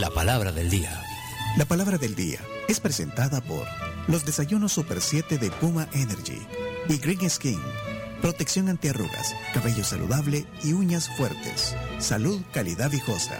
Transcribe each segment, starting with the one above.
La palabra del día. La palabra del día es presentada por los desayunos Super 7 de Puma Energy y Green Skin. Protección antiarrugas, cabello saludable y uñas fuertes. Salud, calidad viejosa.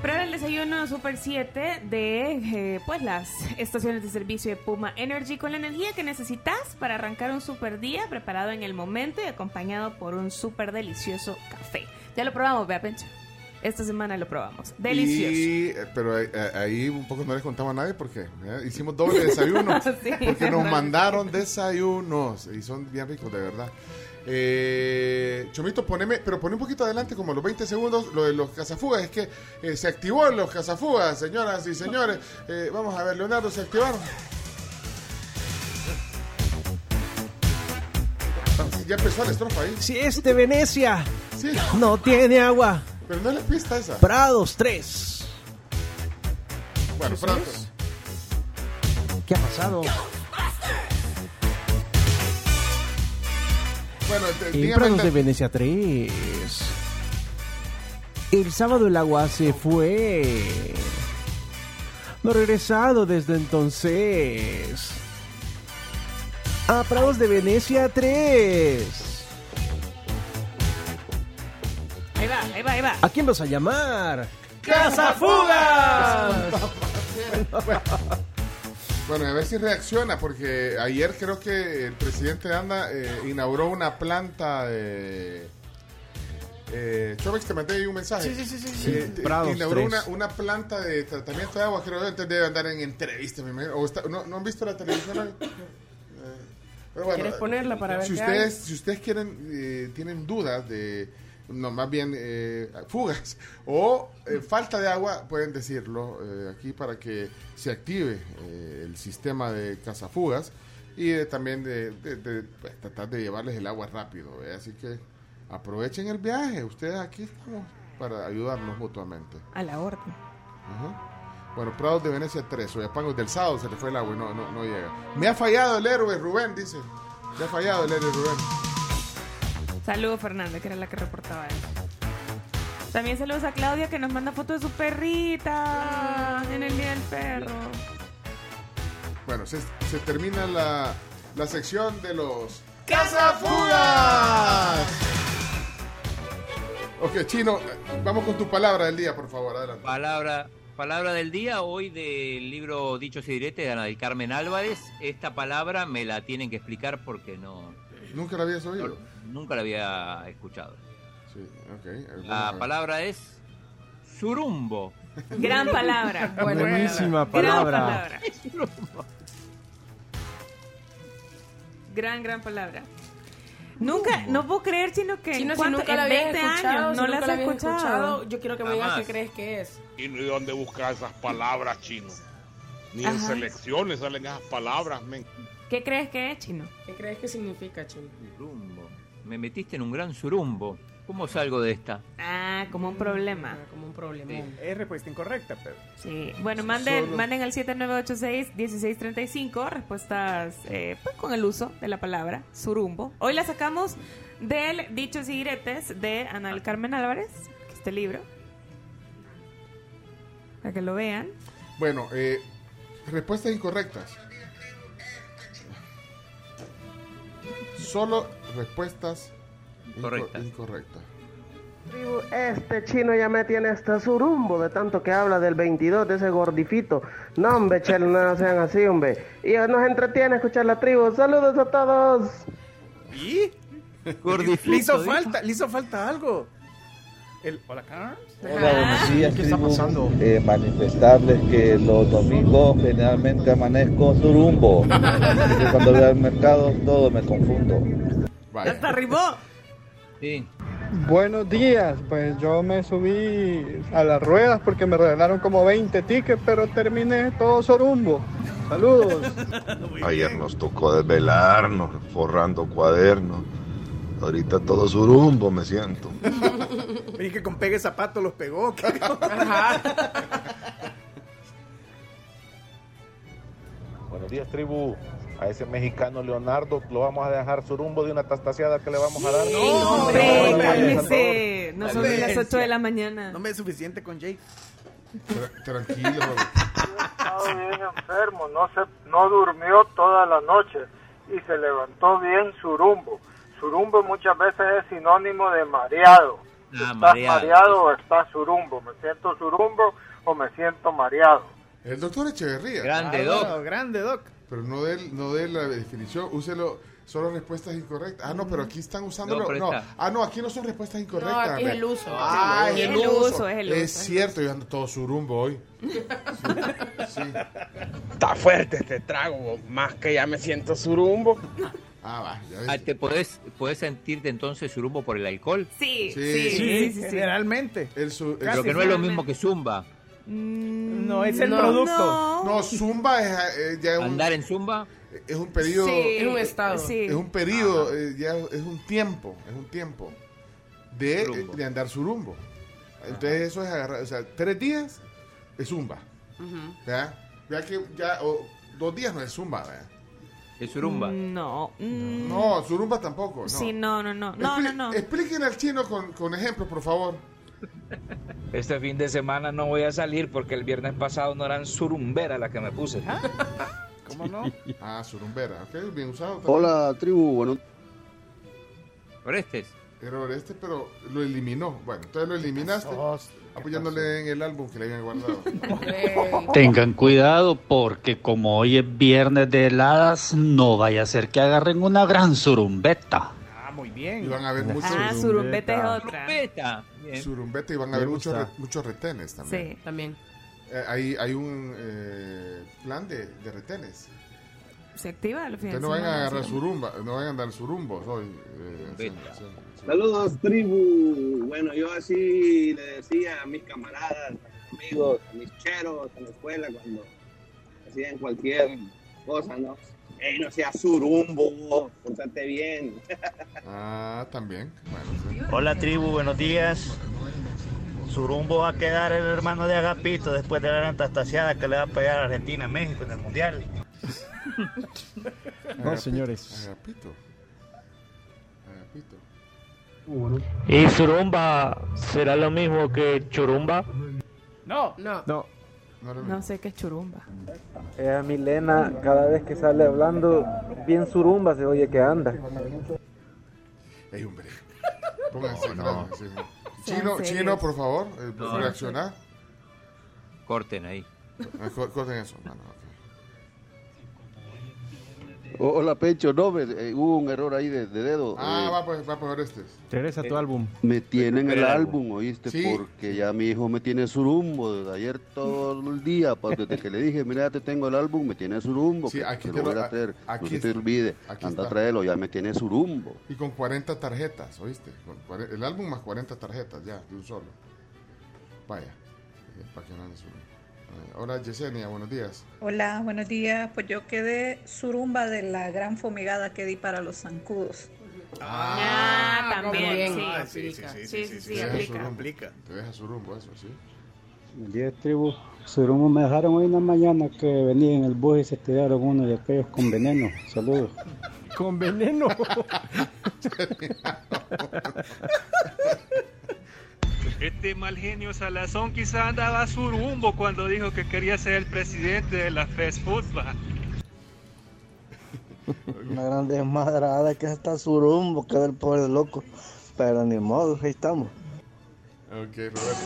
Prueba el desayuno Super 7 de eh, pues las estaciones de servicio de Puma Energy con la energía que necesitas para arrancar un super día preparado en el momento y acompañado por un super delicioso café. Ya lo probamos, vea, Pencho. Esta semana lo probamos. Delicioso. Y, eh, pero ahí, eh, ahí un poco no les contamos a nadie porque eh, hicimos doble desayuno. Sí, porque nos verdad. mandaron desayunos y son bien ricos, de verdad. Eh, Chomito, poneme, pero pone un poquito adelante, como los 20 segundos, lo de los cazafugas. Es que eh, se activó en los cazafugas, señoras y señores. Eh, vamos a ver, Leonardo, se activaron. Ya empezó la estrofa ahí. Si este Venecia Sí, no tiene agua. Pero no es la pista esa. Prados 3. Bueno, pronto. ¿Qué ha pasado? Bueno, En Prados de Venecia 3. El sábado el agua se fue. No ha regresado desde entonces. A Prados de Venecia 3. Ahí va, ahí va. ¿A quién vas a llamar? ¡Cazafugas! Bueno, a ver si reacciona, porque ayer creo que el presidente de ANDA eh, inauguró una planta de... Eh, Chovex, te mandé ahí un mensaje. Sí, sí, sí, sí, sí. Eh, te- Prados inauguró 3. una, una planta de tratamiento de agua, creo que antes debe andar en entrevistas, me imagino. O está- ¿no, ¿No han visto la televisión hoy? Eh, pero bueno, ¿Quieres ponerla para ver si qué ustedes, si ustedes quieren, eh, tienen dudas de, no, más bien eh, fugas o eh, falta de agua, pueden decirlo eh, aquí para que se active el sistema de cazafugas y de- también de, de- de, pues, tratar de llevarles el agua rápido. Así que aprovechen el viaje, ustedes aquí estamos para ayudarnos mutuamente. A la orden. Bueno, Prados de Venecia 3, Soyapango del sábado se le fue el agua y no, no, no llega. Me ha fallado el héroe, Rubén, dice. Me ha fallado el héroe, Rubén. Saludos, Fernanda, que era la que reportaba eso. También saludos a Claudia, que nos manda fotos de su perrita en el Día del Perro. Bueno, se, se termina la, la sección de los ¡Cazafugas! Ok, Chino, eh, vamos con tu palabra del día, por favor, adelante. Palabra, palabra del día, hoy del libro Dichos y Diretes de Ana del Carmen Álvarez. Esta palabra me la tienen que explicar porque no, ¿Nunca la habías oído? nunca la había escuchado. Sí, La palabra es surumbo. Gran palabra. Buenísima Gran palabra. palabra. Gran, gran palabra. Nunca, no puedo creer, sino que Chino, si nunca en la habías 20 escuchado, años si no la he habías escuchado. yo quiero que me digas qué crees que es. ¿Y de dónde buscas esas palabras, chino? Ni en selecciones salen esas palabras, men. ¿Qué crees que es, chino? ¿Qué crees que significa, Chino? Surumbo. Me metiste en un gran surumbo. ¿Cómo salgo de esta? Ah, como un problema. Ah, Como un problema. Es respuesta incorrecta, pero. Sí. Bueno, manden, Solo- manden al 7986-1635 respuestas eh, pues, con el uso de la palabra surumbo. Hoy la sacamos del Dichos y Diretes de Ana del Carmen Álvarez, que es este libro. Para que lo vean. Bueno, eh, respuestas incorrectas. Solo respuestas Correctas. incorrectas. Este chino ya me tiene hasta surumbo de tanto que habla del 22 de ese gordifito. No, hombre, chelo, no sean así, hombre. Y nos entretiene escuchar la tribu. Saludos a todos. ¿Y? Gordifito, Le hizo falta, le hizo falta algo. El, Hola, Carms. Hola, buenos días, ¿Qué está pasando? Eh, manifestarles que los domingos generalmente amanezco surumbo. Y cuando voy al mercado todo me confundo. Vaya. ¡Hasta arribó! Sí. Buenos días, pues yo me subí a las ruedas porque me regalaron como 20 tickets, pero terminé todo sorumbo. Saludos. Ayer nos tocó desvelarnos, forrando cuadernos. Ahorita todo surumbo me siento. Oye, que con pegue zapato los pegó. ¿qué? Buenos días, tribu. A ese mexicano Leonardo lo vamos a dejar surumbo de una tastaseada que le vamos a dar. ¡Hombre, no, cálmese! No son ni las Valencia. 8 de la mañana. No me es suficiente con Jake. Tra- tranquilo. estado bien enfermo, no se, no durmió toda la noche y se levantó bien surumbo. Surumbo muchas veces es sinónimo de mareado. Ah, ¿Estás mareado. mareado o estás surumbo? ¿Me siento surumbo o me siento mareado? El doctor Echeverría. Grande, Doc. Grande, Doc. Pero no de, no de la definición, úselo. Solo respuestas incorrectas. Ah, no, pero aquí están usándolo. No, No, ah, no, aquí no son respuestas incorrectas. No, aquí es el uso. Ah, es el uso. uso, es el uso, Es cierto, yo ando todo surumbo hoy. Sí. Está fuerte este trago, más que ya me siento surumbo. Ah, va. Ya Ah. ¿Te podés, podés sentirte entonces surumbo por el alcohol? Sí, Sí, sí, sí, sí. Generalmente. El su- el Pero que no es lo mismo que zumba. Mm, No, es el No. producto. No. No, Zumba es, eh, ya es un, Andar en zumba. es un periodo. Sí, Es un estado. Sí. Es un periodo, eh, ya es un tiempo, es un tiempo de, Surumbo. de andar surumbo. Entonces eso es agarrar, o sea, tres días es zumba, Ujú. ¿verdad? Vea que ya, o dos días no es zumba, ¿verdad? Es surumba. No. mm, No, surumba tampoco, no. Sí, no, no, no. No, Expli- no, no. Explíquenle al chino con, con ejemplos, por favor. Este fin de semana no voy a salir porque el viernes pasado no eran surumbera la que me puse. ¿Cómo no? Ah, surumbera, ok, bien usado. también. Hola, tribu. Bueno, Orestes. Pero este, pero lo eliminó. Bueno, entonces lo eliminaste apoyándole en el álbum que le habían guardado. Tengan cuidado porque como hoy es viernes de heladas, no vaya a ser que agarren una gran surumbeta. Ah, muy bien. Y van a haber muchos Ah, surumbete es otra. Beta. Bien. surumbete y van a haber muchos, re- muchos retenes también. Sí. También. Eh, hay, hay un eh, plan de, de retenes. Se activa al final. No vayan a agarrar surumba, no vayan a andar surumbos hoy. eh, Beta. sí, sí, sí. saludos, tribu. Así le decía a mis camaradas, a mis amigos, a mis cheros en la escuela cuando hacían cualquier cosa, ¿no? Ey, no seas surumbo, pórtate bien. Ah, también. Bueno, sí. Hola tribu, buenos días. Surumbo va a quedar el hermano de Agapito después de la gran tastaseada que le va a pegar a Argentina a México en el Mundial. No, señores. Agapito. Agapito. ¿Y Surumba será lo mismo que Churumba? No. No. No. No, sé qué es churumba. Ella Milena, cada vez que sale hablando, bien surumba se oye que anda. Ey, hombre. Pónganse, No, sí. Chino, chino, por favor, eh, No, reaccionar. Corten ahí. Ah, co- Corten eso, mano. Hola, Pecho. No, me- eh, hubo un error ahí de, de dedo. Ah, Eh, va pues, va por este. Regresa tu álbum. Me tienen el álbum, ¿oíste? Sí. Porque ya mi hijo me tiene surumbo desde ayer todo el día. pues, desde que le dije, mira, ya te tengo el álbum, me tiene surumbo. Sí, que aquí te te lo voy lo- a traer. aquí no se te olvide. Aquí Anda a traerlo, ya me tiene surumbo. Y con 40 tarjetas, ¿oíste? Con el álbum más 40 tarjetas, ya, de un solo. Vaya, eh, para que no solo. Hola, Yesenia, buenos días. Hola, buenos días. Pues yo quedé surumba de la gran fumigada que di para los zancudos. Ah, también, también. sí. Ah, sí, sí, sí, Sí, sí, sí, Te deja aplica. Te deja surumbo eso, sí. Diez tribu. Surumbo me dejaron hoy en la mañana que venía en el bus y se tiraron uno de aquellos con veneno. Saludos. Con veneno. Este mal genio Salazón quizá andaba surumbo cuando dijo que quería ser el presidente de la Fast Food. va. Una gran desmadrada que está surumbo, que el pobre loco. Pero ni modo, ahí estamos. Ok, Roberto.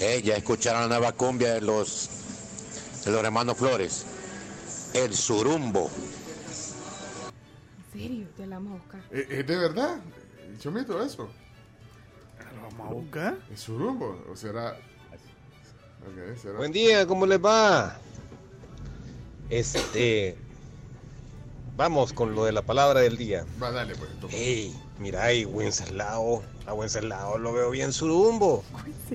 Eh, ya escucharon la nueva cumbia de los, de los hermanos Flores. El surumbo. ¿En serio? Te la vamos a buscar. Eh, ¿Es de verdad? Chomito, eso. ¿Lo vamos a buscar? ¿Es surumbo? ¿O será...? Ok, será... Buen día, ¿cómo les va? Este. Vamos con lo de la palabra del día. Va, dale, pues. toma. Ey, mira ahí, Wenceslao. A Wenceslao lo veo bien surumbo.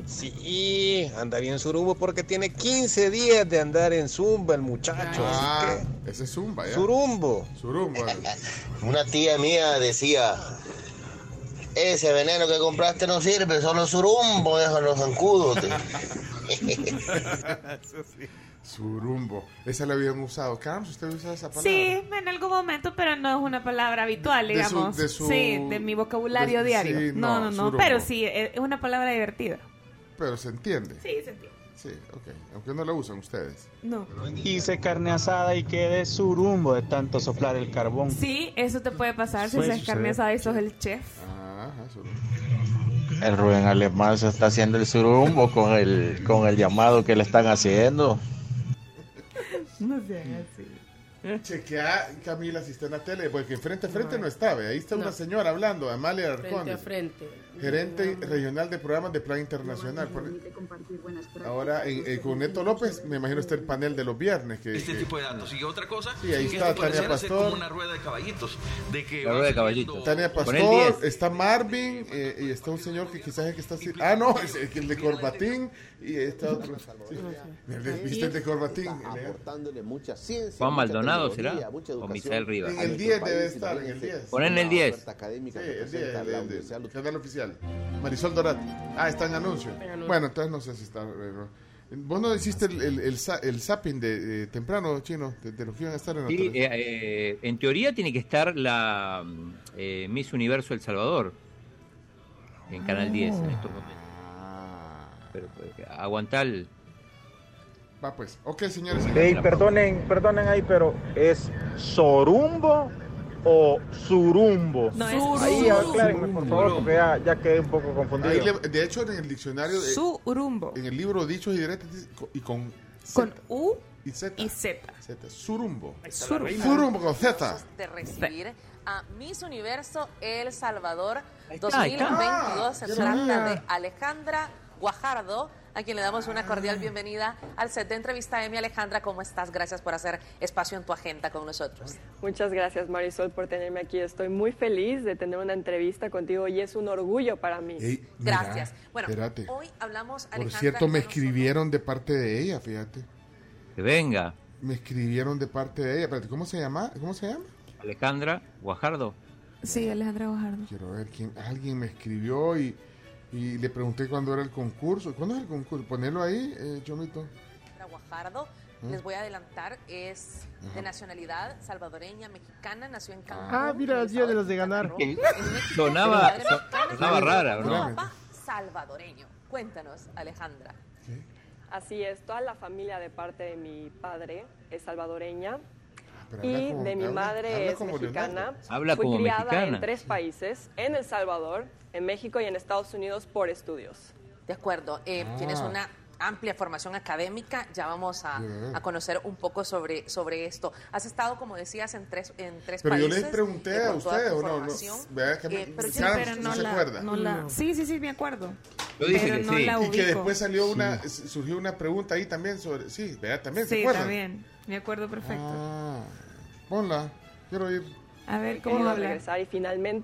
Sí, anda bien surumbo porque tiene 15 días de andar en Zumba el muchacho. Ah, así ese es Zumba, que, ya. surumbo. Surumbo. Una tía mía decía, ese veneno que compraste no sirve, solo surumbo, deja los zancudos. Surumbo. Esa la habían usado. Carlos, ¿usted usa esa palabra? Sí, en algún momento, pero no es una palabra habitual, De su- digamos. de su- Sí, de mi vocabulario de- diario. sí, no, no, no, surumbo. pero sí, es una palabra divertida. Pero se entiende. Sí, se entiende. Sí, ok. Aunque no lo usan ustedes. No. Hice carne asada y quedé surumbo de tanto soplar el carbón. Sí, eso te puede pasar si haces carne asada y sos el chef. El Rubén Alemán se está haciendo el surumbo con el, con el llamado que le están haciendo. No sé, así. Chequea, Camila, si está en la tele, porque frente a frente no está, ve, ahí está una señora hablando, Amalia Frente Arcondes, a frente. gerente regional de programas de Plan Internacional. Ahora, en- eh, con Neto López, me imagino está el panel de los viernes. Que, este que- tipo de datos. Y otra cosa, Sí, ahí que está esto Tania Pastor. como una rueda de caballitos. De que La va rueda de saliendo- caballitos. Tania Pastor, 10. está Marvin, eh, y está un señor que quizás es que está así. Ah, no, es el, el de Corbatín, y está otro. Sí. ¿Viste el de Corbatín? aportándole mucha ciencia. Juan mucha Maldonado será. mucha O Misael Rivas. En el nuestro 10 país debe estar, en el se- 10. Ponen el una 10. oferta académica Sí, el 10, presenta el, el- el canal oficial. Marisol Dorat. Ah, está en anuncio. En. Bueno, entonces no sé si está. Vos no hiciste el, el, el, el zapping de, eh, temprano, chino, de, de los que iban a estar en la Sí, eh, eh, en teoría tiene que estar la eh, Miss Universo El Salvador en Canal 10 en estos momentos. Pero pues, aguantar el... Va pues. Ok, señores. Ey, perdonen, perdonen ahí, pero ¿es sorumbo o surumbo? No, es Ahí surumbo. aclárenme, por favor, porque ya, ya quedé un poco confundido. Ahí le- de hecho, en el diccionario, de- Surumbo. en el libro Dichos y Diretes, dice y con Con Z U y Z. y Z. Z. Surumbo. reina. Surumbo con Z. de recibir a Miss Universo El Salvador está, ahí está. 2022. Se Ah, trata mira. de Alejandra Guajardo, a quien le damos una cordial bienvenida al set de entrevista. Emi Alejandra, ¿cómo estás? Gracias por hacer espacio en tu agenda con nosotros. Muchas gracias Marisol por tenerme aquí. Estoy muy feliz de tener una entrevista contigo y es un orgullo para mí. Ey, mira, Gracias. Bueno, espérate. hoy hablamos, Por Alejandra, cierto, me escribieron de parte de ella, fíjate. Que venga. Me escribieron de parte de ella. Espérate, ¿cómo se llama? ¿Cómo se llama? Alejandra Guajardo. Sí, Alejandra Guajardo. Quiero ver quién. Alguien me escribió y, y le pregunté cuándo era el concurso. ¿Cuándo es el concurso? Ponelo ahí, eh, Chomito. Alejandra Guajardo, ¿Mm? les voy a adelantar, es de Ajá. nacionalidad salvadoreña, mexicana, nació en Cancún. Ah, mira, el día de los de ganar. Sonaba- sonaba rara, ¿no? papá salvadoreño. Cuéntanos, Alejandra. Así es, toda la familia de parte de mi padre es salvadoreña y como- de mi habla- madre habla es como mexicana. Habla Fui como criada mexicana. en tres países, en El Salvador, en México y en Estados Unidos por estudios. De acuerdo, eh, Ah. tienes una amplia formación académica, ya vamos a, a conocer un poco sobre, sobre esto. Has estado, como decías, en tres, en tres Pero yo países. les pregunté eh, a ustedes, ¿o no? no que me- Eh, pero Sí, pero no se la, acuerda? no la- Sí, sí, sí, me acuerdo. Lo dije pero que no sí. la Y que ubico. después salió una, surgió una pregunta ahí también sobre, sí, vea, también, ¿se Sí, acuerdan? también. Me acuerdo perfecto. Ah, ponla, quiero ir. A ver, ¿cómo habla? regresar y finalmente